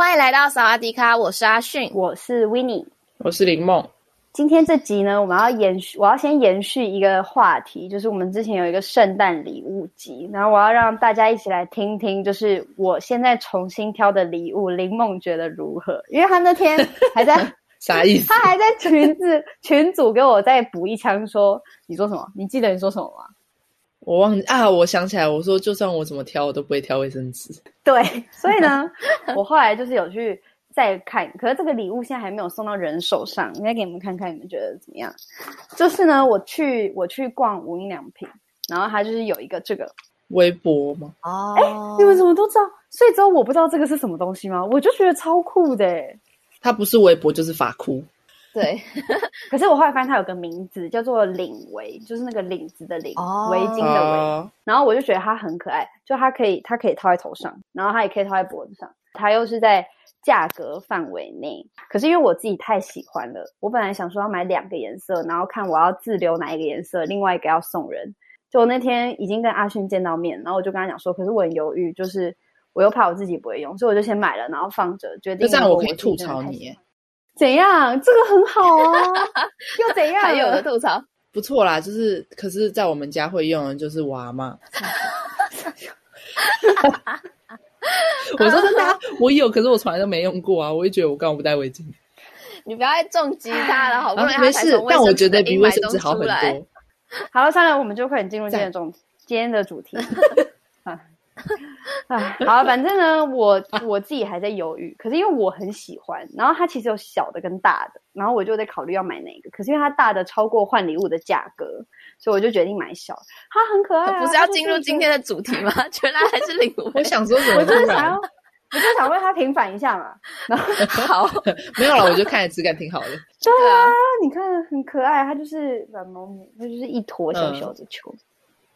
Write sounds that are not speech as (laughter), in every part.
欢迎来到扫阿迪卡，我是阿迅，我是 Winnie，我是林梦。今天这集呢，我们要延续，我要先延续一个话题，就是我们之前有一个圣诞礼物集，然后我要让大家一起来听听，就是我现在重新挑的礼物，林梦觉得如何？因为他那天还在 (laughs) 啥意思？他还在群子群组给我再补一枪，说你说什么？你记得你说什么吗？我忘记啊，我想起来，我说就算我怎么挑，我都不会挑卫生纸。(laughs) 对，所以呢，我后来就是有去。再看，可是这个礼物现在还没有送到人手上，应该给你们看看，你们觉得怎么样？就是呢，我去我去逛无印良品，然后它就是有一个这个微博吗？哦，哎，你们怎么都知道？所以之后我不知道这个是什么东西吗？我就觉得超酷的。它不是围脖就是发箍。对，(laughs) 可是我后来发现它有个名字叫做领围，就是那个领子的领，哦、围巾的围。哦、然后我就觉得它很可爱，就它可以它可以套在头上，然后它也可以套在脖子上，它又是在。价格范围内，可是因为我自己太喜欢了，我本来想说要买两个颜色，然后看我要自留哪一个颜色，另外一个要送人。就我那天已经跟阿勋见到面，然后我就跟他讲说，可是我很犹豫，就是我又怕我自己不会用，所以我就先买了，然后放着，决定。就这样我可以吐槽你，怎样？这个很好啊，又怎样？还有的吐槽，不错啦，就是可是在我们家会用的就是娃嘛。我说真的，我有，可是我从来都没用过啊！我也觉得我干嘛不戴围巾？你不要再重击他了，好不容易、啊、没事，但我觉得比卫生纸好很多。好了，算了，我们就快点进入今天的重 (laughs) 今天的主题。(laughs) 啊啊，好，反正呢，我 (laughs) 我自己还在犹豫，可是因为我很喜欢，然后它其实有小的跟大的，然后我就在考虑要买哪个。可是因为它大的超过换礼物的价格。所以我就决定买小，它很可爱、啊。不是要进入今天的主题吗？(laughs) 原来还是礼物。我想说什么？我就是想要，我就想为它平反一下嘛。然后好，没有了，我就看着质感挺好的。对啊，你看很可爱，它就是软毛毛，它就是一坨小小的球。嗯、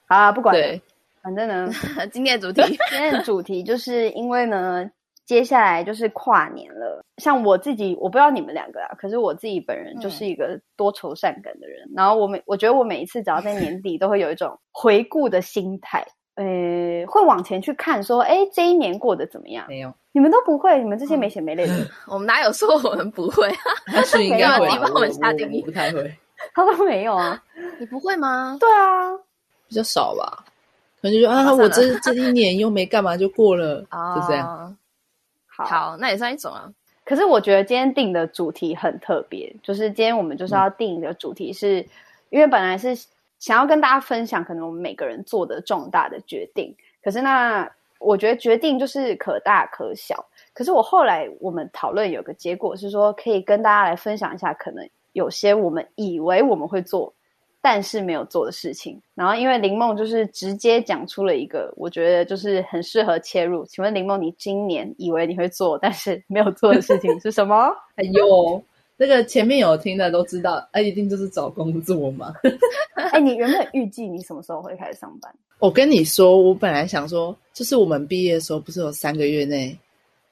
好啊，不管了，对反正呢，(laughs) 今天的主题，今天的主题就是因为呢。接下来就是跨年了，像我自己，我不知道你们两个啊，可是我自己本人就是一个多愁善感的人。嗯、然后我每我觉得我每一次只要在年底，都会有一种回顾的心态，呃，会往前去看，说，哎，这一年过得怎么样？没有，你们都不会，你们这些没血没泪的人，(laughs) 我们哪有说我们不会？啊 (laughs) 是应该会，你帮我们下定义，不太会。他说没有啊，你不会吗？对啊，比较少吧。可能就说啊，我这这一年又没干嘛就过了，(laughs) 就这样。好，好，那也算一种啊。可是我觉得今天定的主题很特别，就是今天我们就是要定一个主题是，是、嗯、因为本来是想要跟大家分享，可能我们每个人做的重大的决定。可是那我觉得决定就是可大可小。可是我后来我们讨论有个结果是说，可以跟大家来分享一下，可能有些我们以为我们会做。但是没有做的事情，然后因为林梦就是直接讲出了一个，我觉得就是很适合切入。请问林梦，你今年以为你会做，但是没有做的事情是什么？(laughs) 哎呦，那个前面有听的都知道，哎，一定就是找工作嘛。(laughs) 哎，你原本预计你什么时候会开始上班？我跟你说，我本来想说，就是我们毕业的时候，不是有三个月内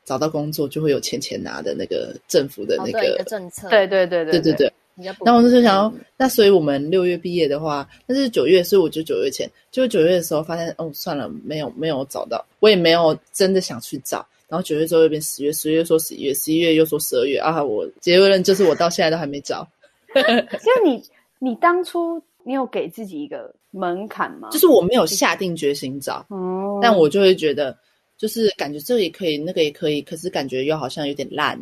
找到工作就会有钱钱拿的那个政府的那个、哦、个政策？对对对对对对对。那我就想要，那所以我们六月毕业的话，那是九月，所以我就九月前，就九月的时候发现，哦，算了，没有没有找到，我也没有真的想去找。然后九月之后又变十月，十月说十一月，十一月又说十二月啊，我结论就是我到现在都还没找。(laughs) (laughs) 就你你当初你有给自己一个门槛吗？就是我没有下定决心找，哦，但我就会觉得，就是感觉这个也可以，那个也可以，可是感觉又好像有点烂。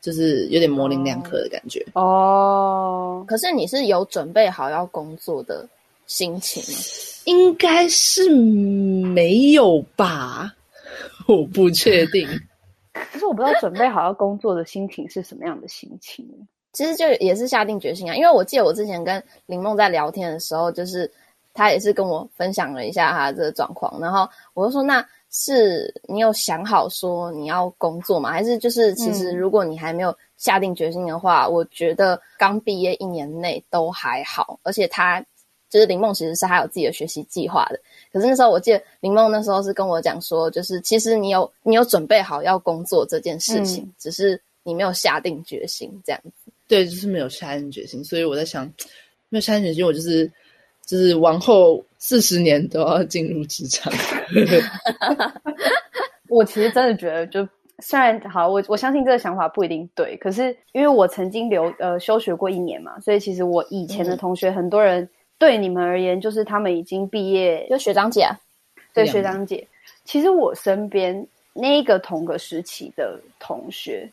就是有点模棱两可的感觉哦。可是你是有准备好要工作的心情吗？应该是没有吧，(laughs) 我不确定。可是我不知道准备好要工作的心情是什么样的心情。其实就也是下定决心啊，因为我记得我之前跟林梦在聊天的时候，就是。他也是跟我分享了一下他这个状况，然后我就说，那是你有想好说你要工作吗？还是就是其实如果你还没有下定决心的话，嗯、我觉得刚毕业一年内都还好，而且他就是林梦其实是还有自己的学习计划的。可是那时候我记得林梦那时候是跟我讲说，就是其实你有你有准备好要工作这件事情，嗯、只是你没有下定决心这样子。对，就是没有下定决心，所以我在想，没有下定决心，我就是就是往后四十年都要进入职场。(laughs) 我其实真的觉得就，就虽然好，我我相信这个想法不一定对，可是因为我曾经留呃休学过一年嘛，所以其实我以前的同学很多人、嗯、对你们而言，就是他们已经毕业，就学长姐啊，对学长姐。其实我身边那个同个时期的同学，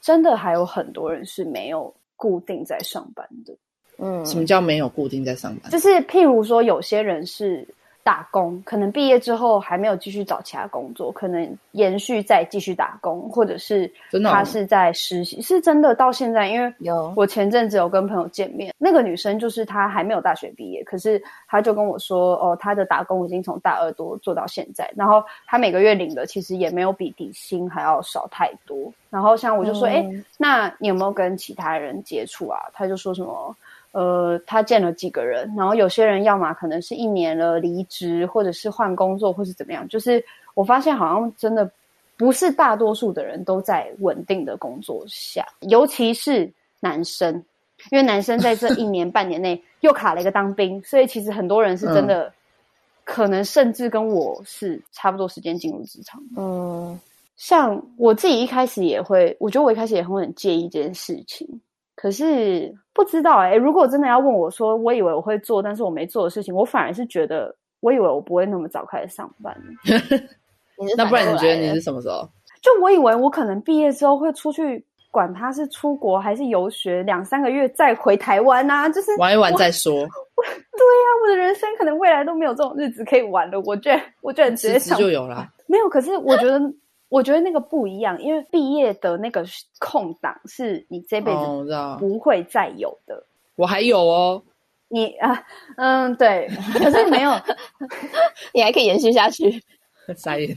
真的还有很多人是没有。固定在上班的，嗯，什么叫没有固定在上班？就是譬如说，有些人是打工，可能毕业之后还没有继续找其他工作，可能延续再继续打工，或者是他是在实习，真哦？是真的到现在，因为有我前阵子有跟朋友见面，那个女生就是她还没有大学毕业，可是她就跟我说，哦，她的打工已经从大二多做到现在，然后她每个月领的其实也没有比底薪还要少太多。然后像我就说，哎、嗯，那你有没有跟其他人接触啊？她就说什么，呃，他见了几个人，然后有些人要么可能是一年了离职，或者是换工作，或是怎么样。就是我发现好像真的不是大多数的人都在稳定的工作下，尤其是男生，因为男生在这一年半年内又卡了一个当兵，所以其实很多人是真的，嗯、可能甚至跟我是差不多时间进入职场。嗯。像我自己一开始也会，我觉得我一开始也会很介意这件事情。可是不知道哎、欸，如果真的要问我说，我以为我会做，但是我没做的事情，我反而是觉得，我以为我不会那么早开始上班。(laughs) 那不然你觉得你是什么时候？就我以为我可能毕业之后会出去，管他是出国还是游学，两三个月再回台湾啊，就是玩一玩再说。(laughs) 对呀、啊，我的人生可能未来都没有这种日子可以玩了。我居然，我居然直接想就有了。没有，可是我觉得。我觉得那个不一样，因为毕业的那个空档是你这辈子不会再有的。哦、我，我还有哦，你啊，嗯，对，可是没有 (laughs) (laughs) 你还可以延续下去。傻眼，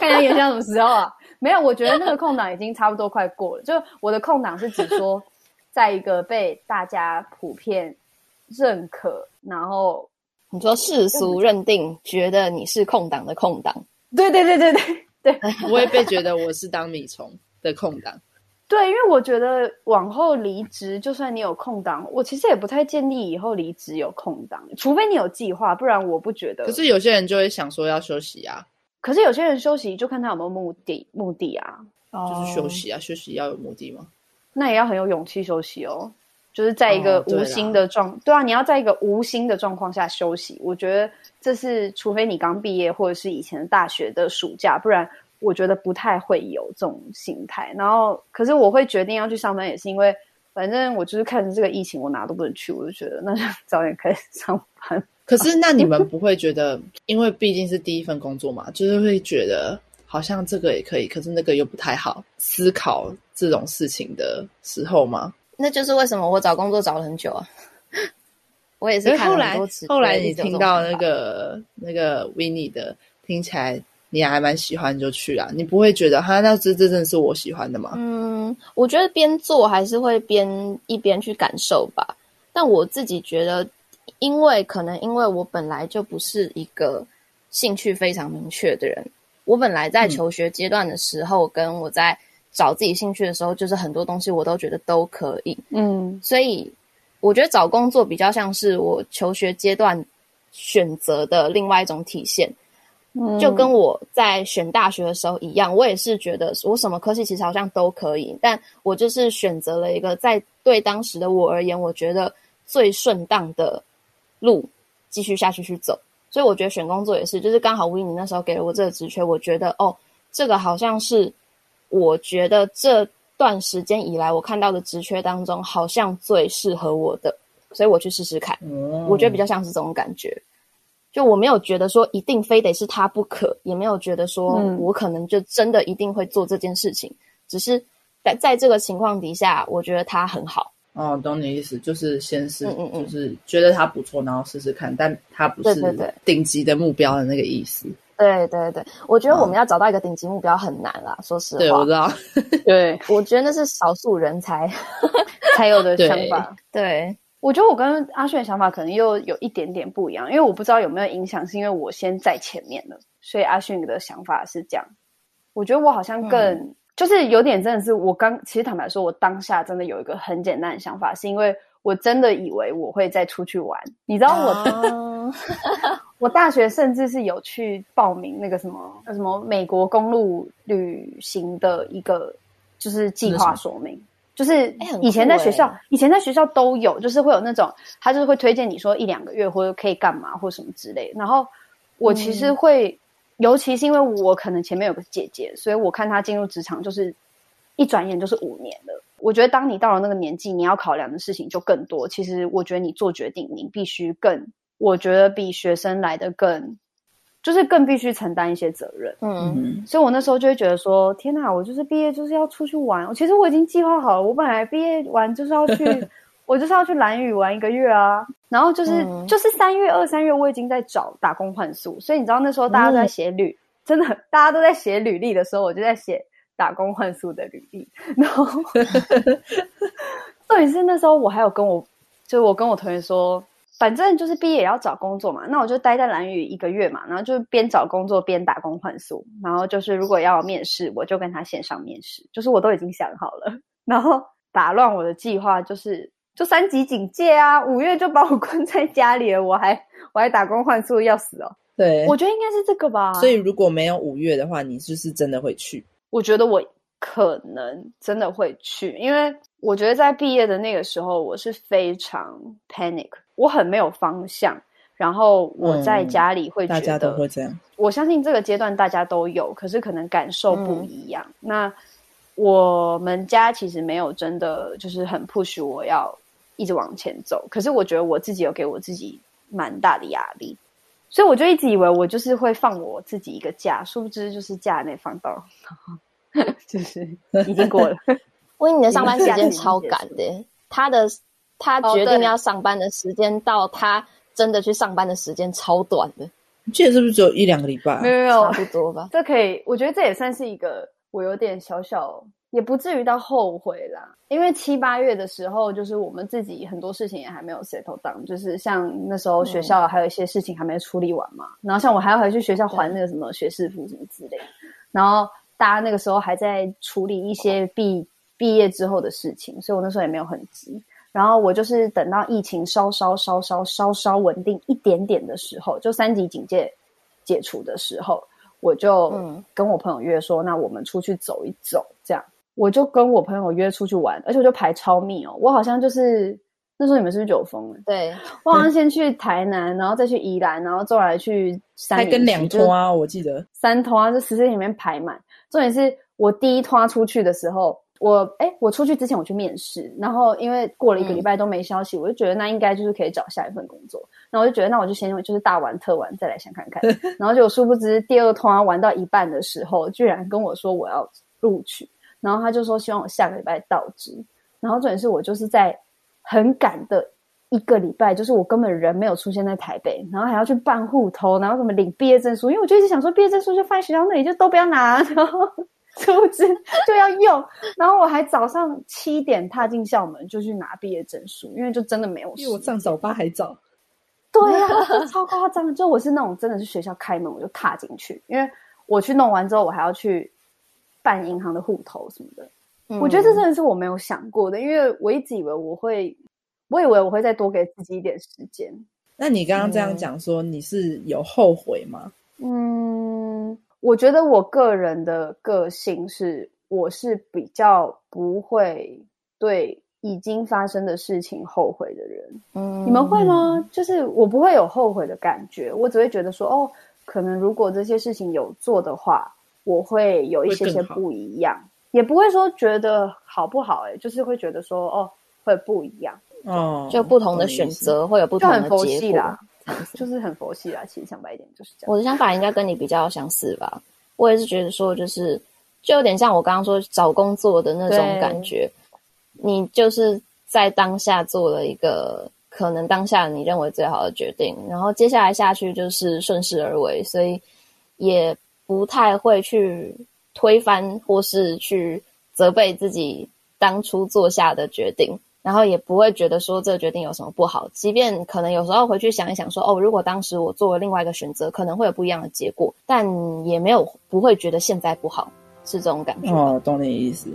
看要延续到什么时候啊？没有，我觉得那个空档已经差不多快过了。就我的空档是指说，在一个被大家普遍认可，然后你说世俗认定，觉得你是空档的空档。对对对对对。对，(laughs) 不会被觉得我是当米虫的空档。(laughs) 对，因为我觉得往后离职，就算你有空档，我其实也不太建议以后离职有空档，除非你有计划，不然我不觉得。可是有些人就会想说要休息啊。可是有些人休息就看他有没有目的，目的啊，就是休息啊，休息要有目的吗？那也要很有勇气休息哦，就是在一个无心的状，哦，对，对啊，你要在一个无心的状况下休息，我觉得。这是除非你刚毕业，或者是以前大学的暑假，不然我觉得不太会有这种心态。然后，可是我会决定要去上班，也是因为反正我就是看着这个疫情，我哪都不能去，我就觉得那就 (laughs) 早点开始上班。可是，那你们不会觉得，因为毕竟是第一份工作嘛，就是会觉得好像这个也可以，可是那个又不太好，思考这种事情的时候吗？那就是为什么我找工作找了很久啊。我也是看了很多次。后来你听到那个那个 Winnie 的，听起来你还蛮喜欢，就去啊。你不会觉得哈，那这这真的是我喜欢的吗？嗯，我觉得边做还是会边一边去感受吧。但我自己觉得，因为可能因为我本来就不是一个兴趣非常明确的人，我本来在求学阶段的时候，嗯、跟我在找自己兴趣的时候，就是很多东西我都觉得都可以。嗯，所以。我觉得找工作比较像是我求学阶段选择的另外一种体现，嗯，就跟我在选大学的时候一样，我也是觉得我什么科系其实好像都可以，但我就是选择了一个在对当时的我而言，我觉得最顺当的路继续下去去走。所以我觉得选工作也是，就是刚好 Winnie 那时候给了我这个职缺，我觉得哦，这个好像是我觉得这。段时间以来，我看到的职缺当中，好像最适合我的，所以我去试试看。嗯。我觉得比较像是这种感觉，就我没有觉得说一定非得是他不可，也没有觉得说我可能就真的一定会做这件事情，嗯。只是在在这个情况底下，我觉得他很好。哦，懂你意思，就是先是，嗯嗯嗯就是觉得他不错，然后试试看，但他不是对对对顶级的目标的那个意思。对对对，我觉得我们要找到一个顶级目标很难啦，说实话。对，我知道。对，(laughs) 我觉得那是少数人才 (laughs) 才有的想法。对，我觉得我跟阿炫的想法可能又有一点点不一样，因为我不知道有没有影响，是因为我先在前面了，所以阿炫的想法是这样。我觉得我好像更、嗯、就是有点真的是我刚，其实坦白说，我当下真的有一个很简单的想法，是因为我真的以为我会再出去玩。你知道我，啊、(laughs) 我大学甚至是有去报名那个什么那什么美国公路旅行的一个就是计划说明，就是以前在学校，欸、以前在学校都有，就是会有那种他就是会推荐你说一两个月或者可以干嘛或什么之类。然后我其实会。嗯尤其是因为我可能前面有个姐姐，所以我看她进入职场就是一转眼就是五年了。我觉得当你到了那个年纪，你要考量的事情就更多。其实我觉得你做决定，你必须更，我觉得比学生来的更，就是更必须承担一些责任。嗯嗯。所以我那时候就会觉得说：天哪，我就是毕业就是要出去玩。其实我已经计划好了，我本来毕业完就是要去。(laughs) 我就是要去蓝屿玩一个月啊，然后就是、嗯、就是三月二三月我已经在找打工换宿，所以你知道那时候大家都在写履，嗯、真的大家都在写履历的时候，我就在写打工换宿的履历。然后 (laughs) 重点是那时候我还有跟我，就我跟我同学说，反正就是毕业也要找工作嘛，那我就待在兰屿一个月嘛，然后就边找工作边打工换宿，然后就是如果要面试，我就跟他线上面试，就是我都已经想好了，(laughs) 然后打乱我的计划就是。就三级警戒啊！五月就把我 (laughs) 关在家里了，我还我还打工换宿要死哦。对，我觉得应该是这个吧。所以如果没有五月的话，你就是真的会去？我觉得我可能真的会去，因为我觉得在毕业的那个时候，我是非常 panic，我很没有方向。然后我在家里会觉得，嗯，大家都会这样。我相信这个阶段大家都有，可是可能感受不一样。嗯，那我们家其实没有真的就是很 push 我要。一直往前走，可是我觉得我自己有给我自己蛮大的压力，所以我就一直以为我就是会放我自己一个假，殊不知就是假没放到，(laughs) 就是已经过了。(laughs) 因为你的上班时间 (laughs) 超赶的，他的他决定要上班的时间到他真的去上班的时间超短的，你记得是不是只有一两个礼拜啊？没有没有，差不多吧。(laughs) 这可以，我觉得这也算是一个我有点小小。也不至于到后悔啦，因为七八月的时候，就是我们自己很多事情也还没有 settle down，就是像那时候学校还有一些事情还没处理完嘛，嗯、然后像我还要回去学校还那个什么学士服什么之类的，然后大家那个时候还在处理一些毕毕业之后的事情，所以我那时候也没有很急，然后我就是等到疫情稍稍稍稍稍稍稳定一点点的时候，就三级警戒解除的时候，我就跟我朋友约说，嗯、那我们出去走一走，这样。我就跟我朋友约出去玩，而且我就排超密哦。我好像就是那时候你们是不是就有封了？对，我好像先去台南，然后再去宜兰，然后再来去三。还跟两拖啊，我记得三拖啊，这十四天里面排满。重点是我第一拖出去的时候，我哎，我出去之前我去面试，然后因为过了一个礼拜都没消息，嗯、我就觉得那应该就是可以找下一份工作。然后我就觉得那我就先就是大玩特玩，再来想看看。(laughs) 然后就殊不知第二拖玩到一半的时候，居然跟我说我要录取。然后他就说希望我下个礼拜到职，然后重点是我就是在很赶的一个礼拜，就是我根本人没有出现在台北，然后还要去办户头，然后什么领毕业证书，因为我就一直想说毕业证书就放在学校那里，就都不要拿，然后出 (laughs) 资就要用，然后我还早上七点踏进校门就去拿毕业证书，因为就真的没有，因为我上早八还早，对呀、啊，超夸张，就我是那种真的是学校开门我就踏进去，因为我去弄完之后我还要去。办银行的户头什么的，嗯、我觉得这真的是我没有想过的，因为我一直以为我会，我以为我会再多给自己一点时间。那你刚刚这样讲说，你是有后悔吗？嗯，我觉得我个人的个性是，我是比较不会对已经发生的事情后悔的人。嗯，你们会吗？就是我不会有后悔的感觉，我只会觉得说，哦，可能如果这些事情有做的话。我会有一些些不一样，也不会说觉得好不好、欸，哎，就是会觉得说哦，会不一样，哦，就不同的选择会有不同的结果，就是很佛系啦。其实想白一点就是这样。我的想法应该跟你比较相似吧，我也是觉得说，就是就有点像我刚刚说找工作的那种感觉，你就是在当下做了一个可能当下你认为最好的决定，然后接下来下去就是顺势而为，所以也不太会去推翻或是去责备自己当初做下的决定。然后也不会觉得说这个决定有什么不好，即便可能有时候回去想一想说，哦，如果当时我做了另外一个选择，可能会有不一样的结果，但也没有不会觉得现在不好，是这种感觉。哦，懂你意思。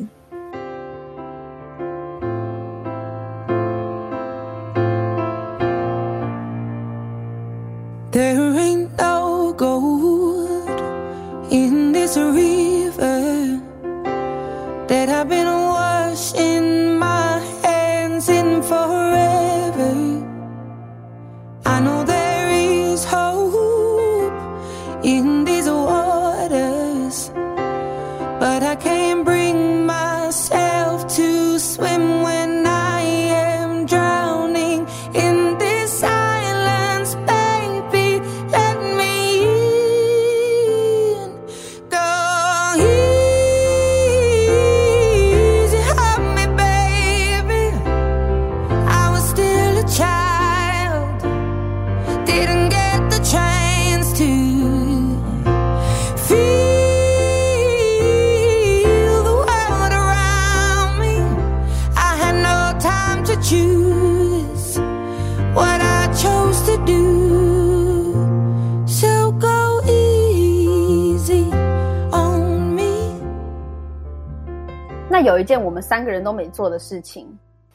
三个人都没做的事情，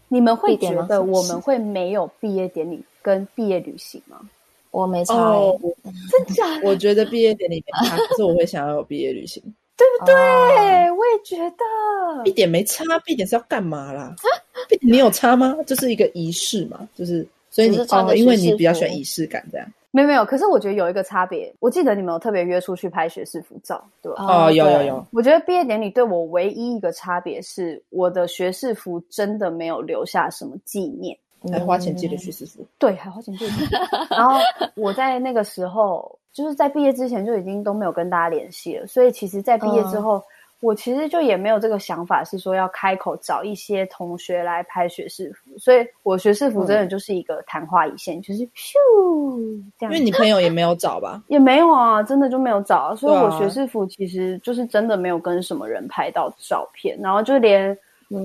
你们会觉得我们会没有毕业典礼跟毕业旅行吗？我没差、欸哦，真假的？我觉得毕业典礼没差，可是我会想要有毕业旅行，对不对？哦、我也觉得，一点没差，毕典是要干嘛啦？毕典你有差吗？就是一个仪式嘛，就是所以你哦，因为你比较喜欢仪式感，这样。没有没有，可是我觉得有一个差别。我记得你们有特别约出去拍学士服照，对吧？哦，有有有。我觉得毕业典礼对我唯一一个差别是，我的学士服真的没有留下什么纪念，还花钱寄了学士服。对，还花钱寄。然后我在那个时候，就是在毕业之前就已经都没有跟大家联系了，所以其实，在毕业之后。嗯我其实就也没有这个想法，是说要开口找一些同学来拍学士服，所以我学士服真的就是一个昙花一现，嗯、就是咻这样。因为你朋友也没有找吧？(laughs) 也没有啊，真的就没有找，所以我学士服其实就是真的没有跟什么人拍到照片，然后就连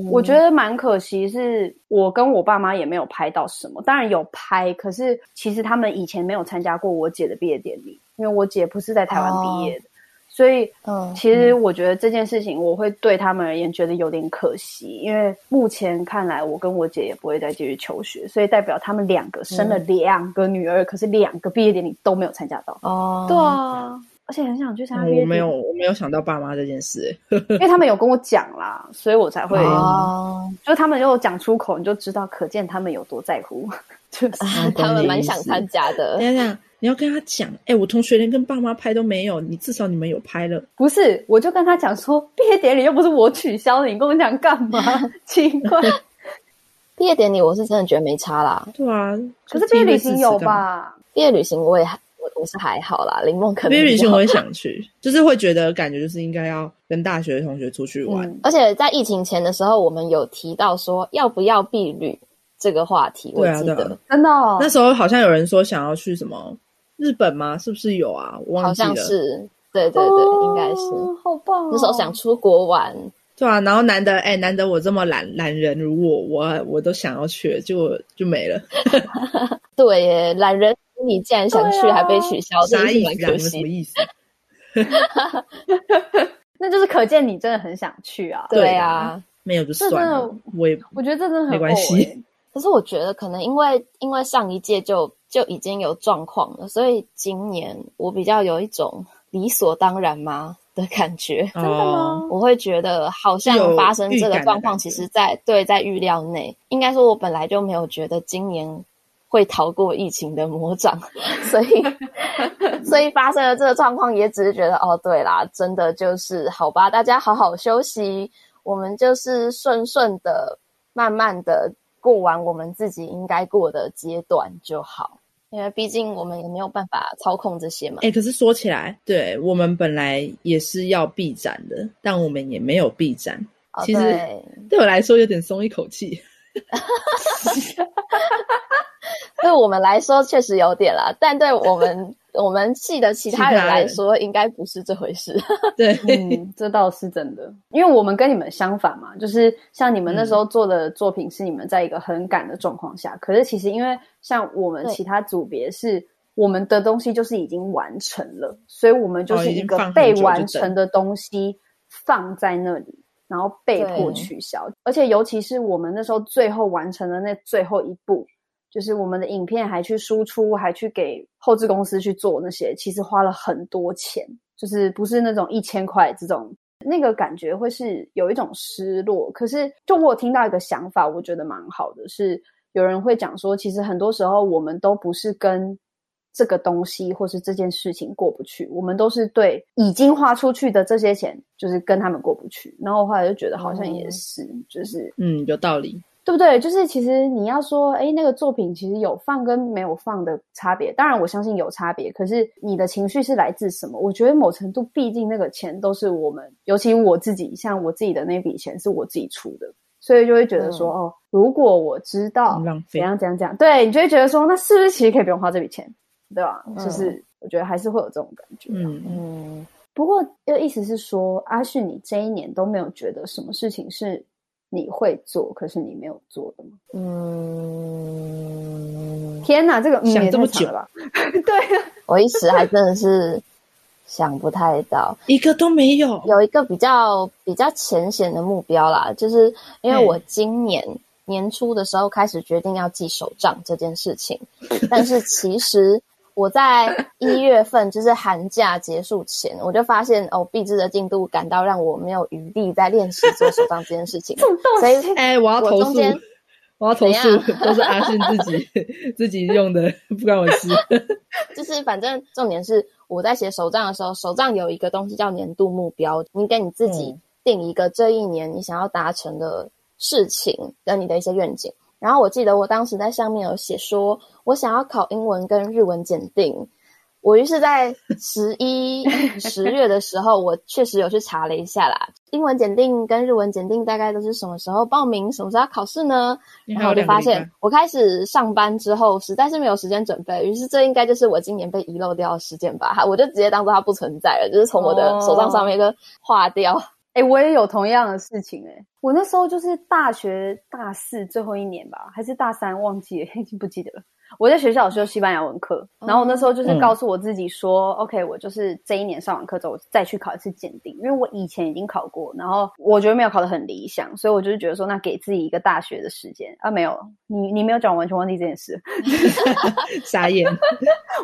我觉得蛮可惜，是我跟我爸妈也没有拍到什么，当然有拍，可是其实他们以前没有参加过我姐的毕业典礼，因为我姐不是在台湾毕业的。哦所以，嗯，其实我觉得这件事情，我会对他们而言觉得有点可惜，因为目前看来，我跟我姐也不会再继续求学，所以代表他们两个生了两个女儿，嗯、可是两个毕业典礼都没有参加到。哦，对啊，而且很想去参加毕业典礼。我没有，我没有想到爸妈这件事，(laughs) 因为他们有跟我讲啦，所以我才会，哦、就他们有讲出口，你就知道，可见他们有多在乎，(laughs) 就是 (laughs) 他们蛮想参加的。等等。你要跟他讲，哎、欸，我同学连跟爸妈拍都没有，你至少你们有拍了。不是，我就跟他讲说，毕业典礼又不是我取消的，你跟我讲干嘛？(laughs) 奇怪，毕业典礼我是真的觉得没差啦。对啊，可是毕业旅行有吧？毕业旅行我也还我我是还好啦。林梦可能毕业旅行我也想去，就是会觉得感觉就是应该要跟大学同学出去玩。嗯、而且在疫情前的时候，我们有提到说要不要毕旅这个话题，我记得、真的、哦、那时候好像有人说想要去什么。日本吗？是不是有啊？我忘记了。好像是，对对对，哦、应该是。好棒、哦！那时候想出国玩，对啊。然后难得，哎、欸，难得我这么懒懒人如我，我我都想要去，就就没了。(laughs) 对耶，懒人你既然想去，啊、还被取消，啥意思？什么意思？(laughs) 那就是可见你真的很想去啊。对啊，没有就算了。我也我觉得这真的很没关系。可是我觉得可能因为因为上一届就。就已经有状况了，所以今年我比较有一种理所当然吗的感觉。真的吗？我会觉得好像发生这个状况，其实在对在预料内。应该说，我本来就没有觉得今年会逃过疫情的魔掌，(laughs) 所以 (laughs) 所以发生了这个状况，也只是觉得哦，对啦，真的就是好吧，大家好好休息，我们就是顺顺的、慢慢的过完我们自己应该过的阶段就好。因为毕竟我们也没有办法操控这些嘛。哎、欸，可是说起来，对我们本来也是要闭展的，但我们也没有闭展。哦、其实对我来说有点松一口气，(laughs) 对我们来说确实有点啦，但对我们我们系的其他人来说，应该不是这回事。(laughs) 对，嗯，(laughs) 这倒是真的，因为我们跟你们相反嘛，就是像你们那时候做的作品是你们在一个很赶的状况下，嗯、可是其实因为像我们其他组别是我们的东西就是已经完成了，所以我们就是一个被完成的东西放在那里，然后被迫取消，而且尤其是我们那时候最后完成的那最后一步。就是我们的影片还去输出，还去给后置公司去做那些，其实花了很多钱，就是不是那种一千块这种，那个感觉会是有一种失落。可是，就我听到一个想法，我觉得蛮好的，是有人会讲说，其实很多时候我们都不是跟这个东西或是这件事情过不去，我们都是对已经花出去的这些钱，就是跟他们过不去。然后我后来就觉得好像也是，嗯、就是嗯，有道理。对不对？就是其实你要说，哎，那个作品其实有放跟没有放的差别。当然，我相信有差别。可是你的情绪是来自什么？我觉得某程度，毕竟那个钱都是我们，尤其我自己，像我自己的那笔钱是我自己出的，所以就会觉得说，嗯、哦，如果我知道怎样怎样怎样，对，你就会觉得说，那是不是其实可以不用花这笔钱，对吧？嗯、就是我觉得还是会有这种感觉。嗯嗯。不过，又意思是说，阿旭，你这一年都没有觉得什么事情是。你会做，可是你没有做的吗？嗯，天哪，这个想这么久了吧？(laughs) 对啊，我一时还真的是想不太到，(laughs) 一个都没有。有一个比较比较浅显的目标啦，就是因为我今年年初的时候开始决定要记手账这件事情，但是其实。我在一月份，就是寒假结束前，我就发现哦，毕制的进度感到让我没有余力在练习做手账这件事情。(laughs) 所以，哎，我要投诉，我要投诉，都是阿信自己 (laughs) 自己用的，不关我事。(laughs) 就是反正重点是我在写手账的时候，手账有一个东西叫年度目标，你给你自己定一个这一年你想要达成的事情跟你的一些愿景。然后我记得我当时在上面有写说，我想要考英文跟日文检定。我于是，在十一十月的时候，我确实有去查了一下啦。英文检定跟日文检定大概都是什么时候报名，什么时候要考试呢？然后我就发现，我开始上班之后，实在是没有时间准备。于是，这应该就是我今年被遗漏掉的时间吧？我就直接当做它不存在了，就是从我的手账上面就划掉。Oh. 哎、欸，我也有同样的事情哎、欸，我那时候就是大学大四最后一年吧，还是大三，忘记了，(laughs) 已经不记得了。我在学校有修西班牙文课，然后我那时候就是告诉我自己说、嗯、，OK，我就是这一年上完课之后，我再去考一次鉴定，因为我以前已经考过，然后我觉得没有考得很理想，所以我就是觉得说，那给自己一个大学的时间。啊，没有，你你没有讲，完全忘记这件事，(laughs) 傻眼，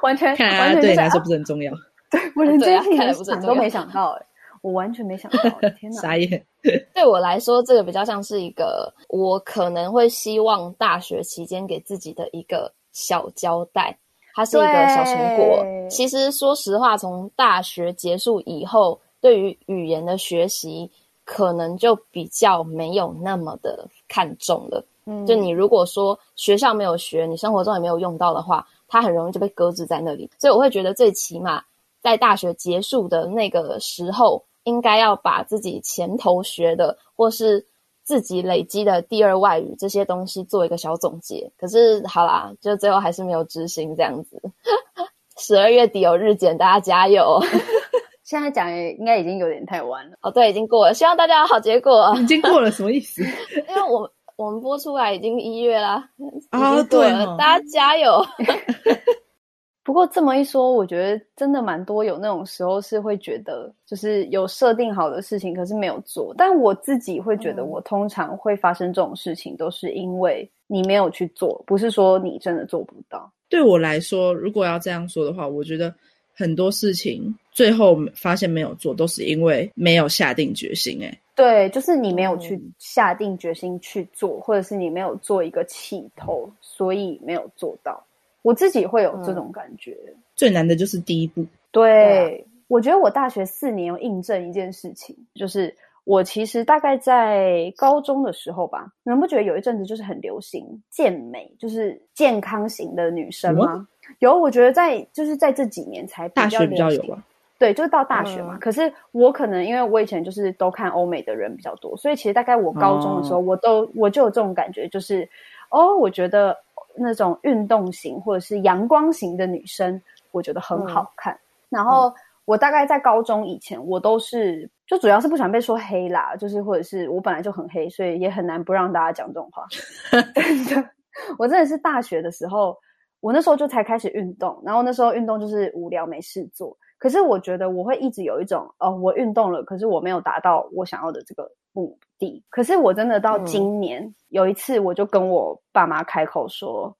完全，看来、啊、完全、就是、对你来说不是很重要，对我连这件事情想都没想到哎、欸。我完全没想到，(laughs) 天哪！傻眼。(laughs) 对我来说，这个比较像是一个我可能会希望大学期间给自己的一个小交代，它是一个小成果。其实，说实话，从大学结束以后，对于语言的学习，可能就比较没有那么的看重了。嗯，就你如果说学校没有学，你生活中也没有用到的话，它很容易就被搁置在那里。所以，我会觉得最起码在大学结束的那个时候。应该要把自己前头学的，或是自己累积的第二外语这些东西做一个小总结。可是好啦，就最后还是没有执行这样子。(laughs) 十二月底有日检，大家加油！(laughs) 现在讲应该已经有点太晚了。哦，对，已经过了。希望大家有好结果。已经过了什么意思？(laughs) 因为我我们播出来已经一月啦。啊，对了，大家加油！不过这么一说，我觉得真的蛮多有那种时候是会觉得，就是有设定好的事情，可是没有做。但我自己会觉得，我通常会发生这种事情，都是因为你没有去做，不是说你真的做不到。对我来说，如果要这样说的话，我觉得很多事情最后发现没有做，都是因为没有下定决心。诶，对，就是你没有去下定决心去做，或者是你没有做一个起头，所以没有做到。我自己会有这种感觉，嗯，最难的就是第一步。对，我觉得我大学四年有印证一件事情，就是我其实大概在高中的时候吧，你们不觉得有一阵子就是很流行健美，就是健康型的女生吗？有，我觉得在就是在这几年才。大学比较有吧。对，就是到大学嘛。嗯、可是我可能因为我以前就是都看欧美的人比较多，所以其实大概我高中的时候，我都、哦、我就有这种感觉，就是哦，我觉得那种运动型或者是阳光型的女生，我觉得很好看。嗯、然后我大概在高中以前，我都是就主要是不想被说黑啦，就是或者是我本来就很黑，所以也很难不让大家讲这种话。(laughs) 我真的是大学的时候。我那时候就才开始运动，然后那时候运动就是无聊没事做。可是我觉得我会一直有一种哦，我运动了，可是我没有达到我想要的这个目的。可是我真的到今年、嗯、有一次，我就跟我爸妈开口说，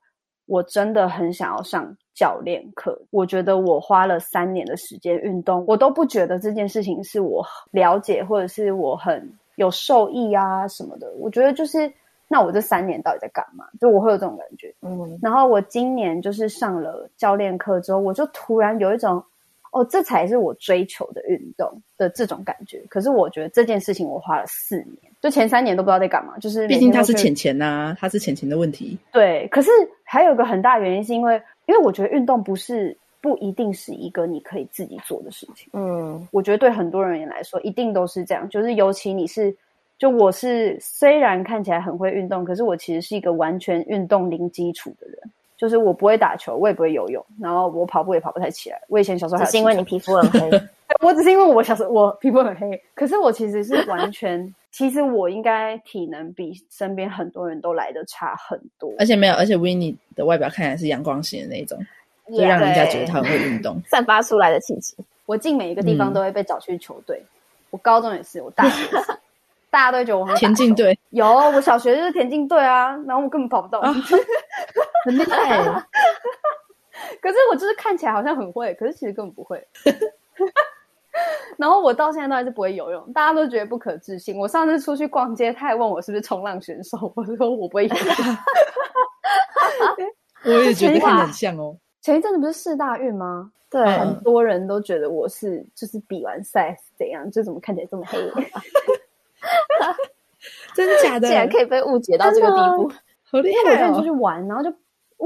我真的很想要上教练课。我觉得我花了三年的时间运动，我都不觉得这件事情是我了解或者是我很有受益啊什么的。我觉得就是。那我这三年到底在干嘛？就我会有这种感觉，嗯。然后我今年就是上了教练课之后，我就突然有一种，哦，这才是我追求的运动的这种感觉。可是我觉得这件事情我花了四年，就前三年都不知道在干嘛。就是毕竟它是钱钱呐，它是钱钱的问题。对，可是还有一个很大原因是因为，因为我觉得运动不是不一定是一个你可以自己做的事情。嗯，我觉得对很多人来说，一定都是这样。就是尤其你是。就我是虽然看起来很会运动，可是我其实是一个完全运动零基础的人。就是我不会打球，我也不会游泳，然后我跑步也跑不太起来。我以前小时候还是因为你皮肤很黑，(laughs) 我只是因为我小时候我皮肤很黑，可是我其实是完全，其实我应该体能比身边很多人都来的差很多。而且没有，而且 Winnie 的外表看起来是阳光型的那种，yeah, 就让人家觉得他很会运动，散发出来的气质。(laughs) 我进每一个地方都会被找去球队，嗯、我高中也是，我大学也是。(laughs) 大家都觉得我很田径队有，我小学就是田径队啊，然后我根本跑不动，啊、很厉害。可是我就是看起来好像很会，可是其实根本不会。(laughs) 然后我到现在都还是不会游泳，大家都觉得不可置信。我上次出去逛街，他还问我是不是冲浪选手，我说我不会游泳。(laughs) 我也觉得很像哦。前一阵子不是世大运吗？对，很多人都觉得我是就是比完赛怎样，就怎么看起来这么黑。(laughs) 真的假的？竟然可以被误解到这个地步，好厉害！因为我之前出去玩，然后就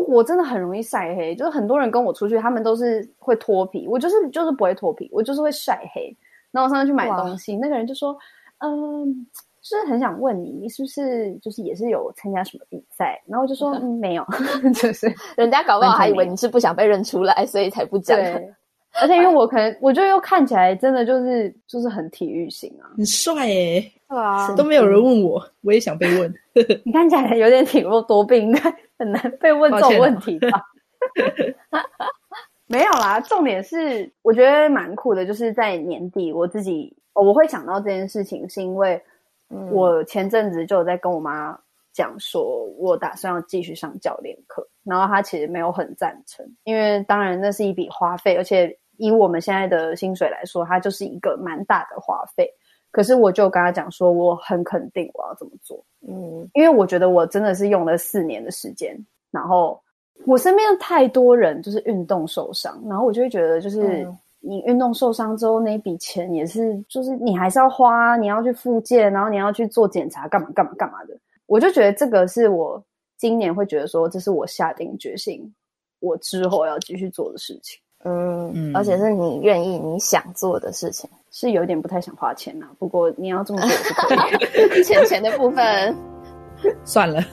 我真的很容易晒黑，就是很多人跟我出去，他们都是会脱皮，我就是就是不会脱皮，我就是会晒黑。然后我上次去买东西，那个人就说：“嗯，就是很想问你，你是不是就是也是有参加什么比赛？”然后我就说：“嗯，没有，(laughs) 就是人家搞不好还以为你是不想被认出来，所以才不讲。”而且因为我可能，我就又看起来真的就是就是很体育型啊，很帅哎、欸，对啊，都没有人问我，我也想被问。(laughs) 你看起来有点体弱多病，应 (laughs) 该很难被问这种问题吧？(laughs) 没有啦，重点是我觉得蛮酷的，就是在年底我自己我会想到这件事情，是因为我前阵子就有在跟我妈讲说，我打算要继续上教练课，然后她其实没有很赞成，因为当然那是一笔花费，而且。以我们现在的薪水来说，它就是一个蛮大的花费。可是我就跟他讲说，我很肯定我要这么做。嗯，因为我觉得我真的是用了四年的时间，然后我身边太多人就是运动受伤，然后我就会觉得，就是你运动受伤之后那笔钱也是，就是你还是要花，你要去复健，然后你要去做检查，干嘛干嘛干嘛的。我就觉得这个是我今年会觉得说，这是我下定决心，我之后要继续做的事情。嗯，嗯，而且是你愿意、你想做的事情，是有点不太想花钱呐、啊。不过你要这么做也是可以。(laughs) 钱钱的部分 (laughs) 算了。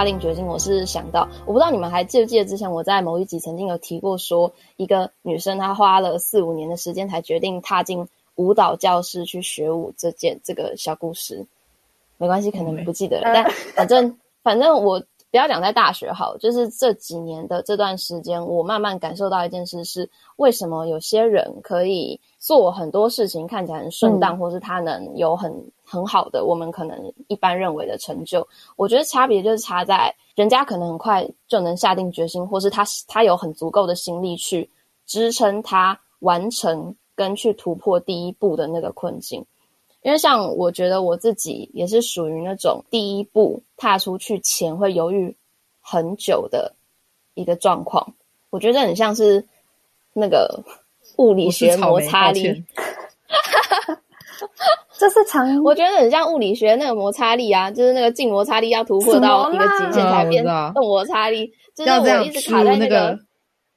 下定决心，我是想到，我不知道你们还记不记得之前我在某一集曾经有提过，说一个女生她花了四五年的时间才决定踏进舞蹈教室去学舞这件这个小故事。没关系，可能不记得了，嗯、但反正反正我不要讲在大学好，就是这几年的这段时间，我慢慢感受到一件事是，为什么有些人可以做很多事情看起来很顺当，嗯、或是他能有很。很好的，我们可能一般认为的成就，我觉得差别就是差在人家可能很快就能下定决心，或是他他有很足够的心力去支撑他完成跟去突破第一步的那个困境。因为像我觉得我自己也是属于那种第一步踏出去前会犹豫很久的一个状况。我觉得很像是那个 (laughs) 物理学摩擦力。(laughs) 这是常，我觉得很像物理学那个摩擦力啊，就是那个静摩擦力要突破到一个极限才变动摩擦力，就是我一直卡在那个，